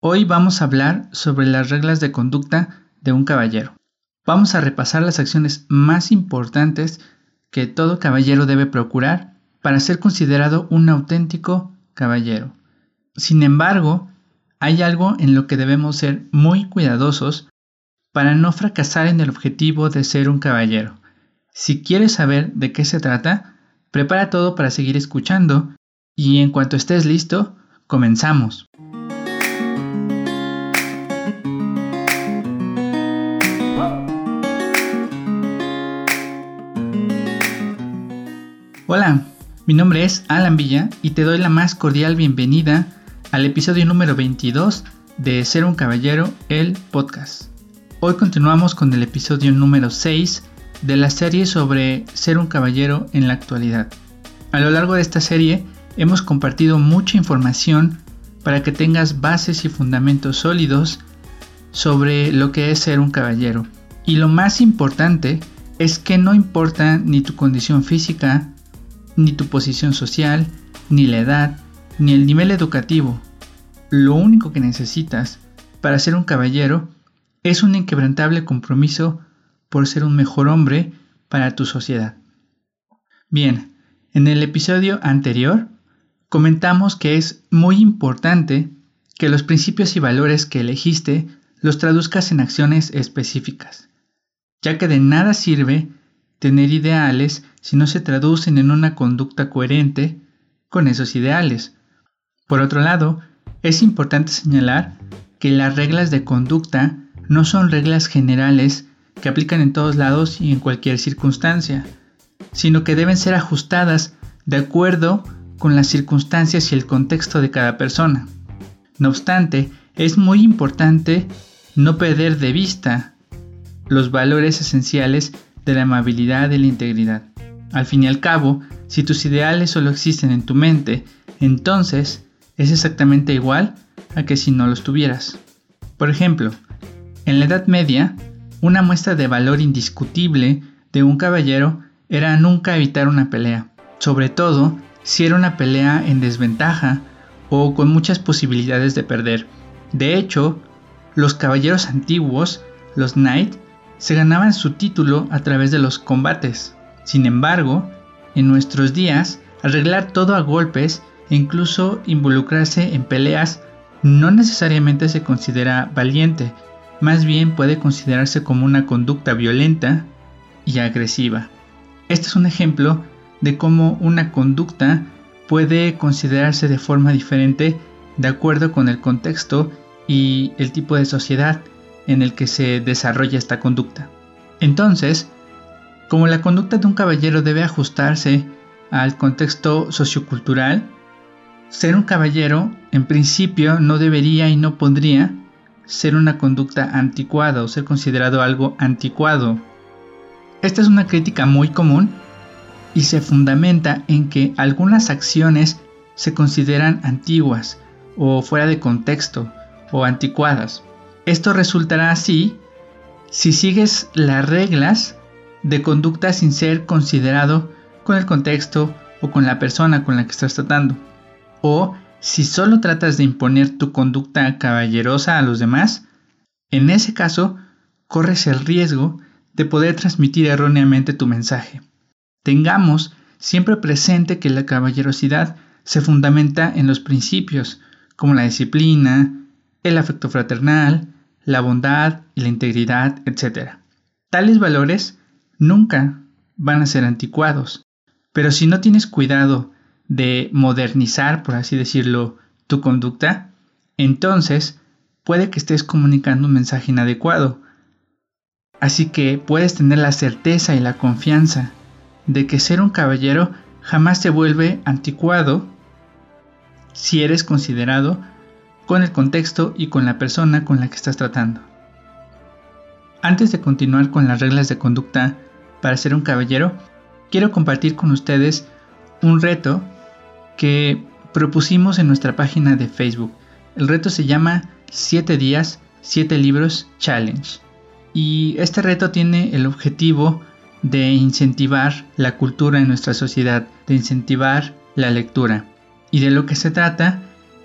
Hoy vamos a hablar sobre las reglas de conducta de un caballero. Vamos a repasar las acciones más importantes que todo caballero debe procurar para ser considerado un auténtico caballero. Sin embargo, hay algo en lo que debemos ser muy cuidadosos para no fracasar en el objetivo de ser un caballero. Si quieres saber de qué se trata, prepara todo para seguir escuchando y en cuanto estés listo, comenzamos. Hola, mi nombre es Alan Villa y te doy la más cordial bienvenida al episodio número 22 de Ser un Caballero, el podcast. Hoy continuamos con el episodio número 6 de la serie sobre ser un caballero en la actualidad. A lo largo de esta serie hemos compartido mucha información para que tengas bases y fundamentos sólidos sobre lo que es ser un caballero. Y lo más importante es que no importa ni tu condición física, ni tu posición social, ni la edad, ni el nivel educativo. Lo único que necesitas para ser un caballero es un inquebrantable compromiso por ser un mejor hombre para tu sociedad. Bien, en el episodio anterior comentamos que es muy importante que los principios y valores que elegiste los traduzcas en acciones específicas, ya que de nada sirve tener ideales si no se traducen en una conducta coherente con esos ideales. Por otro lado, es importante señalar que las reglas de conducta no son reglas generales que aplican en todos lados y en cualquier circunstancia, sino que deben ser ajustadas de acuerdo con las circunstancias y el contexto de cada persona. No obstante, es muy importante no perder de vista los valores esenciales de la amabilidad y la integridad. Al fin y al cabo, si tus ideales solo existen en tu mente, entonces es exactamente igual a que si no los tuvieras. Por ejemplo, en la Edad Media, una muestra de valor indiscutible de un caballero era nunca evitar una pelea, sobre todo si era una pelea en desventaja o con muchas posibilidades de perder. De hecho, los caballeros antiguos, los knight, se ganaban su título a través de los combates. Sin embargo, en nuestros días, arreglar todo a golpes e incluso involucrarse en peleas no necesariamente se considera valiente, más bien puede considerarse como una conducta violenta y agresiva. Este es un ejemplo de cómo una conducta puede considerarse de forma diferente de acuerdo con el contexto y el tipo de sociedad en el que se desarrolla esta conducta. Entonces, como la conducta de un caballero debe ajustarse al contexto sociocultural, ser un caballero en principio no debería y no podría ser una conducta anticuada o ser considerado algo anticuado. Esta es una crítica muy común y se fundamenta en que algunas acciones se consideran antiguas o fuera de contexto o anticuadas. Esto resultará así si sigues las reglas de conducta sin ser considerado con el contexto o con la persona con la que estás tratando. O si solo tratas de imponer tu conducta caballerosa a los demás, en ese caso corres el riesgo de poder transmitir erróneamente tu mensaje. Tengamos siempre presente que la caballerosidad se fundamenta en los principios como la disciplina, el afecto fraternal, la bondad y la integridad, etc. Tales valores nunca van a ser anticuados, pero si no tienes cuidado de modernizar, por así decirlo, tu conducta, entonces puede que estés comunicando un mensaje inadecuado. Así que puedes tener la certeza y la confianza de que ser un caballero jamás te vuelve anticuado si eres considerado con el contexto y con la persona con la que estás tratando. Antes de continuar con las reglas de conducta para ser un caballero, quiero compartir con ustedes un reto que propusimos en nuestra página de Facebook. El reto se llama 7 días, 7 libros challenge. Y este reto tiene el objetivo de incentivar la cultura en nuestra sociedad, de incentivar la lectura. Y de lo que se trata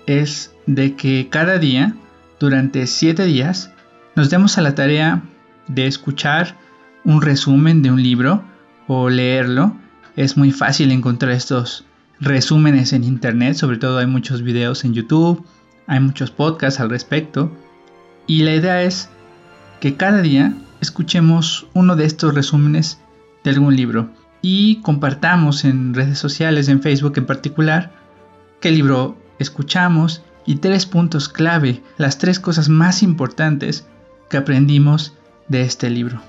es de que cada día durante 7 días nos demos a la tarea de escuchar un resumen de un libro o leerlo. Es muy fácil encontrar estos resúmenes en internet, sobre todo hay muchos videos en YouTube, hay muchos podcasts al respecto. Y la idea es que cada día escuchemos uno de estos resúmenes de algún libro y compartamos en redes sociales, en Facebook en particular, qué libro escuchamos y tres puntos clave, las tres cosas más importantes que aprendimos de este libro.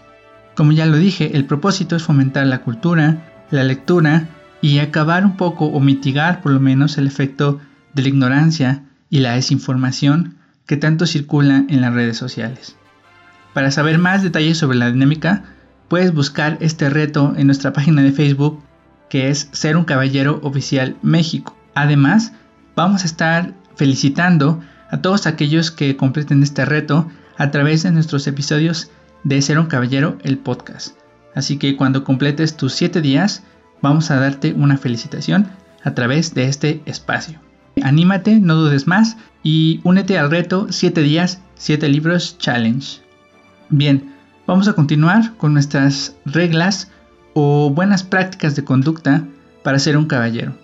Como ya lo dije, el propósito es fomentar la cultura, la lectura y acabar un poco o mitigar por lo menos el efecto de la ignorancia y la desinformación que tanto circula en las redes sociales. Para saber más detalles sobre la dinámica, puedes buscar este reto en nuestra página de Facebook que es Ser un Caballero Oficial México. Además, vamos a estar felicitando a todos aquellos que completen este reto a través de nuestros episodios de Ser un Caballero, el podcast. Así que cuando completes tus 7 días, vamos a darte una felicitación a través de este espacio. Anímate, no dudes más y únete al reto 7 días, 7 libros challenge. Bien, vamos a continuar con nuestras reglas o buenas prácticas de conducta para ser un caballero.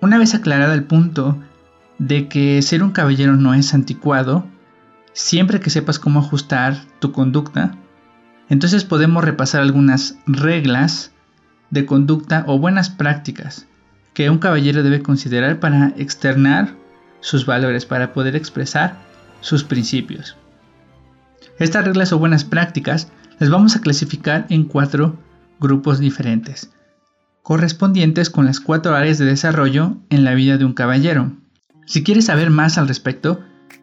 Una vez aclarado el punto de que ser un caballero no es anticuado, siempre que sepas cómo ajustar tu conducta, entonces podemos repasar algunas reglas de conducta o buenas prácticas que un caballero debe considerar para externar sus valores, para poder expresar sus principios. Estas reglas o buenas prácticas las vamos a clasificar en cuatro grupos diferentes, correspondientes con las cuatro áreas de desarrollo en la vida de un caballero. Si quieres saber más al respecto,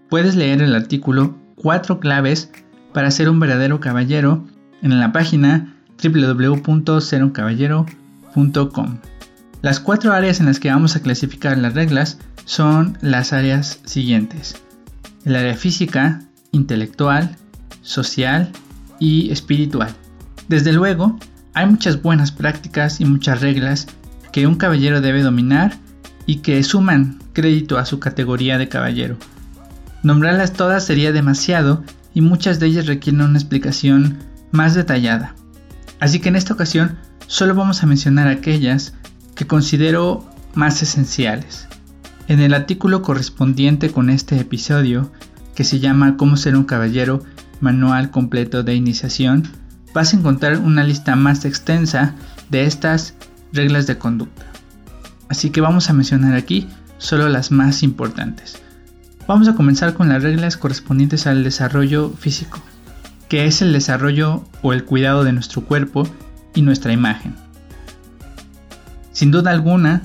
puedes leer el artículo Cuatro claves para ser un verdadero caballero en la página www.seruncaballero.com. Las cuatro áreas en las que vamos a clasificar las reglas son las áreas siguientes. El área física, intelectual, social y espiritual. Desde luego, hay muchas buenas prácticas y muchas reglas que un caballero debe dominar y que suman crédito a su categoría de caballero. Nombrarlas todas sería demasiado y muchas de ellas requieren una explicación más detallada. Así que en esta ocasión solo vamos a mencionar aquellas que considero más esenciales. En el artículo correspondiente con este episodio, que se llama Cómo ser un caballero, manual completo de iniciación, vas a encontrar una lista más extensa de estas reglas de conducta. Así que vamos a mencionar aquí solo las más importantes. Vamos a comenzar con las reglas correspondientes al desarrollo físico que es el desarrollo o el cuidado de nuestro cuerpo y nuestra imagen. Sin duda alguna,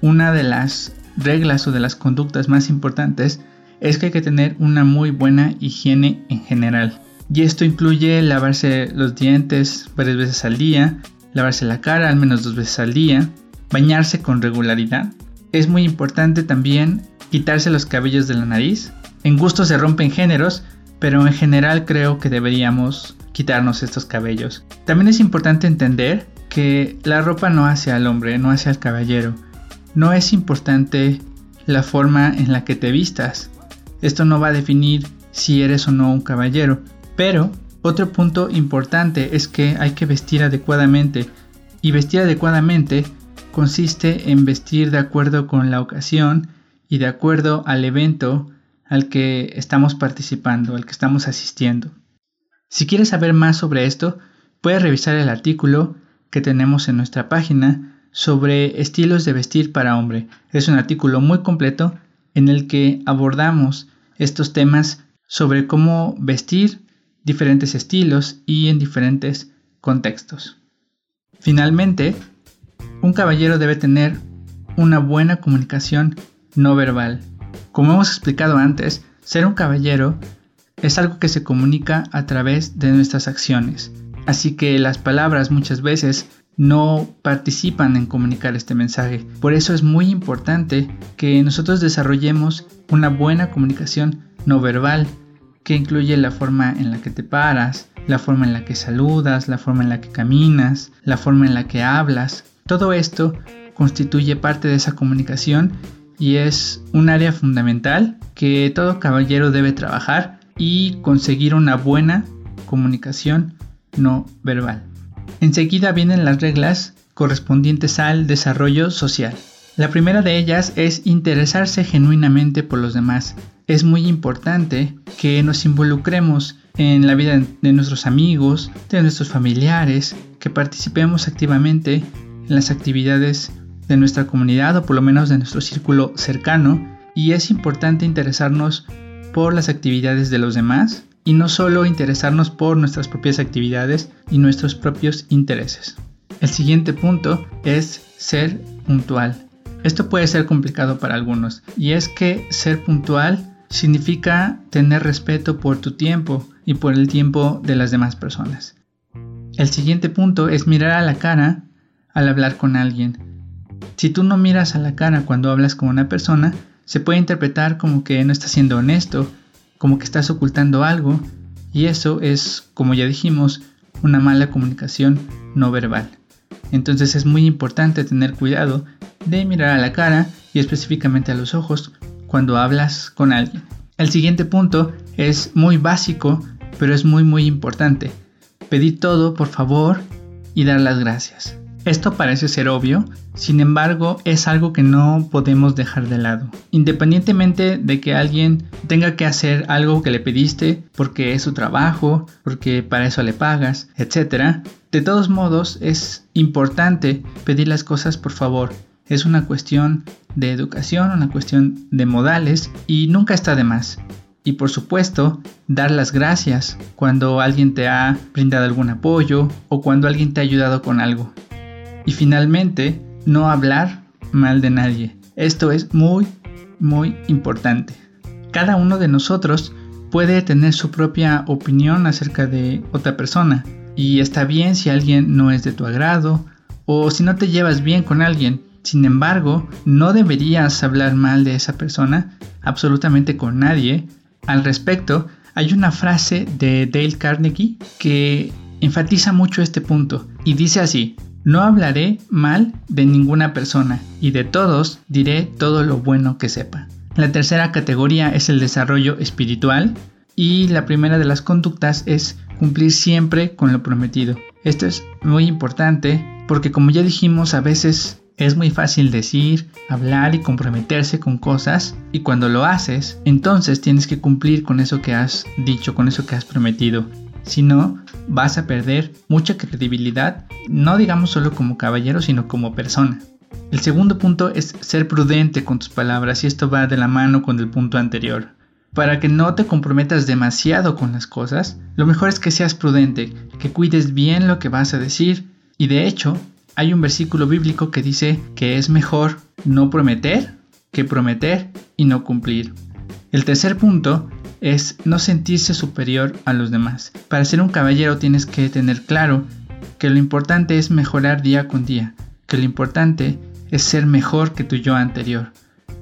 una de las reglas o de las conductas más importantes es que hay que tener una muy buena higiene en general. Y esto incluye lavarse los dientes varias veces al día, lavarse la cara al menos dos veces al día, bañarse con regularidad. Es muy importante también quitarse los cabellos de la nariz. En gusto se rompen géneros, pero en general creo que deberíamos quitarnos estos cabellos. También es importante entender que la ropa no hace al hombre, no hace al caballero. No es importante la forma en la que te vistas. Esto no va a definir si eres o no un caballero. Pero otro punto importante es que hay que vestir adecuadamente. Y vestir adecuadamente consiste en vestir de acuerdo con la ocasión y de acuerdo al evento al que estamos participando, al que estamos asistiendo. Si quieres saber más sobre esto, puedes revisar el artículo que tenemos en nuestra página sobre estilos de vestir para hombre. Es un artículo muy completo en el que abordamos estos temas sobre cómo vestir diferentes estilos y en diferentes contextos. Finalmente, un caballero debe tener una buena comunicación no verbal como hemos explicado antes, ser un caballero es algo que se comunica a través de nuestras acciones, así que las palabras muchas veces no participan en comunicar este mensaje. Por eso es muy importante que nosotros desarrollemos una buena comunicación no verbal, que incluye la forma en la que te paras, la forma en la que saludas, la forma en la que caminas, la forma en la que hablas. Todo esto constituye parte de esa comunicación y es un área fundamental que todo caballero debe trabajar y conseguir una buena comunicación no verbal. Enseguida vienen las reglas correspondientes al desarrollo social. La primera de ellas es interesarse genuinamente por los demás. Es muy importante que nos involucremos en la vida de nuestros amigos, de nuestros familiares, que participemos activamente en las actividades de nuestra comunidad o por lo menos de nuestro círculo cercano y es importante interesarnos por las actividades de los demás y no solo interesarnos por nuestras propias actividades y nuestros propios intereses. El siguiente punto es ser puntual. Esto puede ser complicado para algunos y es que ser puntual significa tener respeto por tu tiempo y por el tiempo de las demás personas. El siguiente punto es mirar a la cara al hablar con alguien. Si tú no miras a la cara cuando hablas con una persona, se puede interpretar como que no estás siendo honesto, como que estás ocultando algo, y eso es, como ya dijimos, una mala comunicación no verbal. Entonces es muy importante tener cuidado de mirar a la cara y específicamente a los ojos cuando hablas con alguien. El siguiente punto es muy básico, pero es muy muy importante. Pedir todo, por favor, y dar las gracias. Esto parece ser obvio, sin embargo es algo que no podemos dejar de lado. Independientemente de que alguien tenga que hacer algo que le pediste porque es su trabajo, porque para eso le pagas, etc. De todos modos es importante pedir las cosas por favor es una cuestión de educación, una cuestión de modales y nunca está de más. Y por supuesto, dar las gracias cuando alguien te ha brindado algún apoyo o cuando alguien te ha ayudado con algo. Y finalmente, no hablar mal de nadie. Esto es muy, muy importante. Cada uno de nosotros puede tener su propia opinión acerca de otra persona. Y está bien si alguien no es de tu agrado o si no te llevas bien con alguien. Sin embargo, no deberías hablar mal de esa persona absolutamente con nadie. Al respecto, hay una frase de Dale Carnegie que enfatiza mucho este punto y dice así, no hablaré mal de ninguna persona y de todos diré todo lo bueno que sepa. La tercera categoría es el desarrollo espiritual y la primera de las conductas es cumplir siempre con lo prometido. Esto es muy importante porque como ya dijimos a veces es muy fácil decir, hablar y comprometerse con cosas y cuando lo haces, entonces tienes que cumplir con eso que has dicho, con eso que has prometido. Si no, vas a perder mucha credibilidad, no digamos solo como caballero, sino como persona. El segundo punto es ser prudente con tus palabras y esto va de la mano con el punto anterior. Para que no te comprometas demasiado con las cosas, lo mejor es que seas prudente, que cuides bien lo que vas a decir y de hecho hay un versículo bíblico que dice que es mejor no prometer que prometer y no cumplir. El tercer punto es no sentirse superior a los demás. Para ser un caballero tienes que tener claro que lo importante es mejorar día con día, que lo importante es ser mejor que tu yo anterior.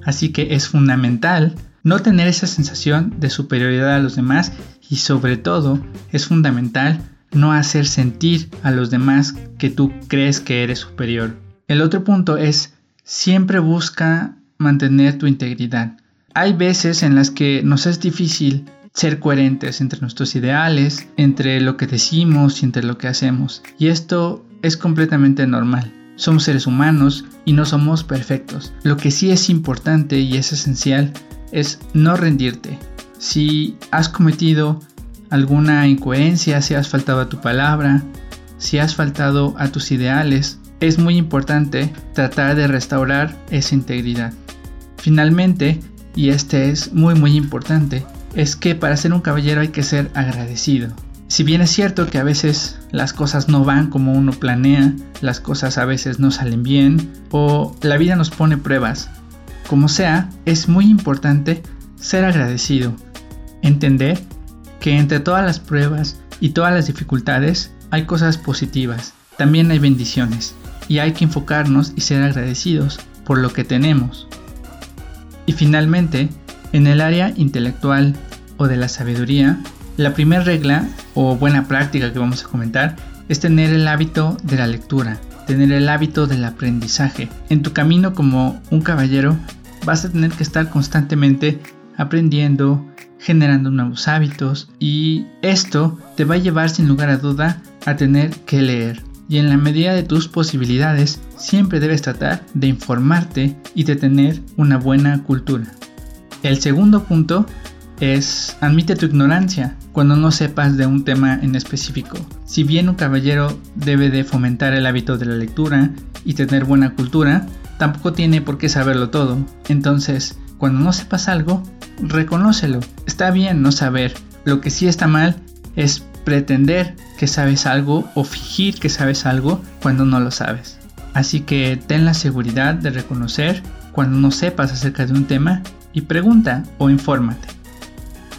Así que es fundamental no tener esa sensación de superioridad a los demás y sobre todo es fundamental no hacer sentir a los demás que tú crees que eres superior. El otro punto es siempre busca mantener tu integridad. Hay veces en las que nos es difícil ser coherentes entre nuestros ideales, entre lo que decimos y entre lo que hacemos. Y esto es completamente normal. Somos seres humanos y no somos perfectos. Lo que sí es importante y es esencial es no rendirte. Si has cometido alguna incoherencia, si has faltado a tu palabra, si has faltado a tus ideales, es muy importante tratar de restaurar esa integridad. Finalmente, y este es muy muy importante, es que para ser un caballero hay que ser agradecido. Si bien es cierto que a veces las cosas no van como uno planea, las cosas a veces no salen bien o la vida nos pone pruebas, como sea, es muy importante ser agradecido, entender que entre todas las pruebas y todas las dificultades hay cosas positivas, también hay bendiciones, y hay que enfocarnos y ser agradecidos por lo que tenemos. Y finalmente, en el área intelectual o de la sabiduría, la primera regla o buena práctica que vamos a comentar es tener el hábito de la lectura, tener el hábito del aprendizaje. En tu camino como un caballero vas a tener que estar constantemente aprendiendo, generando nuevos hábitos y esto te va a llevar sin lugar a duda a tener que leer. Y en la medida de tus posibilidades, siempre debes tratar de informarte y de tener una buena cultura. El segundo punto es admite tu ignorancia cuando no sepas de un tema en específico. Si bien un caballero debe de fomentar el hábito de la lectura y tener buena cultura, tampoco tiene por qué saberlo todo. Entonces, cuando no sepas algo, reconócelo. Está bien no saber. Lo que sí está mal es pretender que sabes algo o fingir que sabes algo cuando no lo sabes. Así que ten la seguridad de reconocer cuando no sepas acerca de un tema y pregunta o infórmate.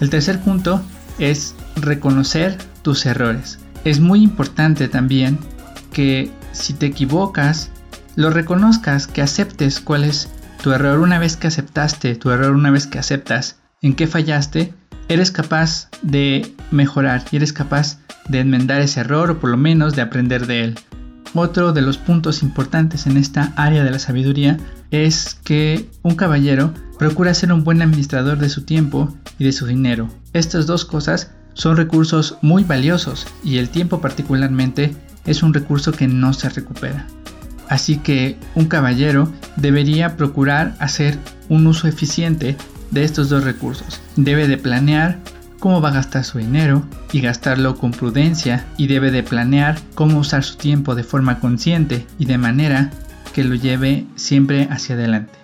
El tercer punto es reconocer tus errores. Es muy importante también que si te equivocas, lo reconozcas, que aceptes cuál es tu error. Una vez que aceptaste tu error, una vez que aceptas en qué fallaste, eres capaz de mejorar y eres capaz de enmendar ese error o por lo menos de aprender de él. Otro de los puntos importantes en esta área de la sabiduría es que un caballero procura ser un buen administrador de su tiempo y de su dinero. Estas dos cosas son recursos muy valiosos y el tiempo particularmente es un recurso que no se recupera. Así que un caballero debería procurar hacer un uso eficiente de estos dos recursos. Debe de planear cómo va a gastar su dinero y gastarlo con prudencia y debe de planear cómo usar su tiempo de forma consciente y de manera que lo lleve siempre hacia adelante.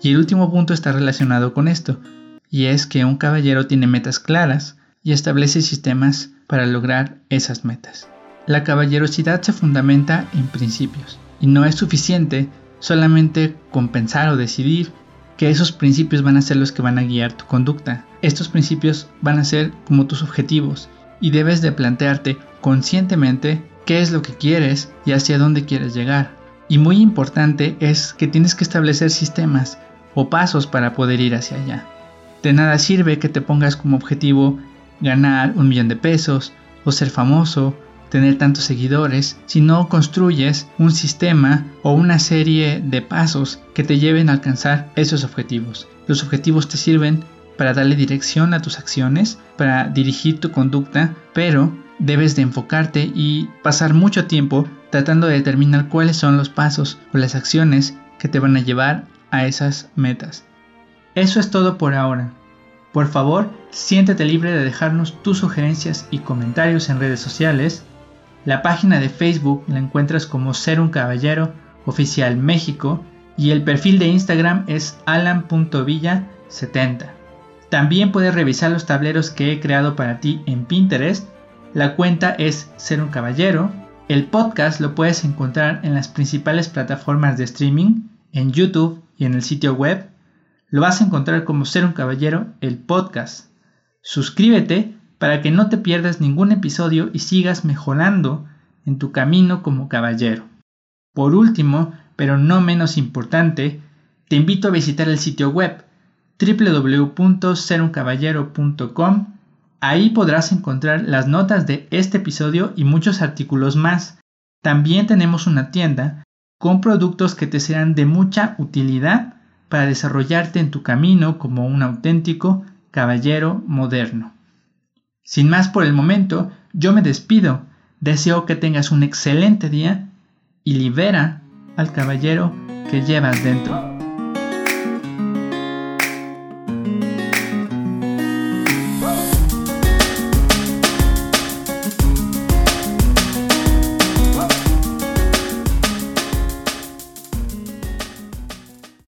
Y el último punto está relacionado con esto, y es que un caballero tiene metas claras y establece sistemas para lograr esas metas. La caballerosidad se fundamenta en principios, y no es suficiente solamente con pensar o decidir que esos principios van a ser los que van a guiar tu conducta. Estos principios van a ser como tus objetivos y debes de plantearte conscientemente qué es lo que quieres y hacia dónde quieres llegar. Y muy importante es que tienes que establecer sistemas o pasos para poder ir hacia allá. De nada sirve que te pongas como objetivo ganar un millón de pesos o ser famoso tener tantos seguidores si no construyes un sistema o una serie de pasos que te lleven a alcanzar esos objetivos. Los objetivos te sirven para darle dirección a tus acciones, para dirigir tu conducta, pero debes de enfocarte y pasar mucho tiempo tratando de determinar cuáles son los pasos o las acciones que te van a llevar a esas metas. Eso es todo por ahora. Por favor, siéntete libre de dejarnos tus sugerencias y comentarios en redes sociales la página de Facebook la encuentras como Ser un Caballero Oficial México y el perfil de Instagram es alan.villa70. También puedes revisar los tableros que he creado para ti en Pinterest. La cuenta es Ser un Caballero. El podcast lo puedes encontrar en las principales plataformas de streaming, en YouTube y en el sitio web. Lo vas a encontrar como Ser un Caballero, el podcast. Suscríbete para que no te pierdas ningún episodio y sigas mejorando en tu camino como caballero. Por último, pero no menos importante, te invito a visitar el sitio web www.seruncaballero.com. Ahí podrás encontrar las notas de este episodio y muchos artículos más. También tenemos una tienda con productos que te serán de mucha utilidad para desarrollarte en tu camino como un auténtico caballero moderno. Sin más por el momento, yo me despido. Deseo que tengas un excelente día y libera al caballero que llevas dentro.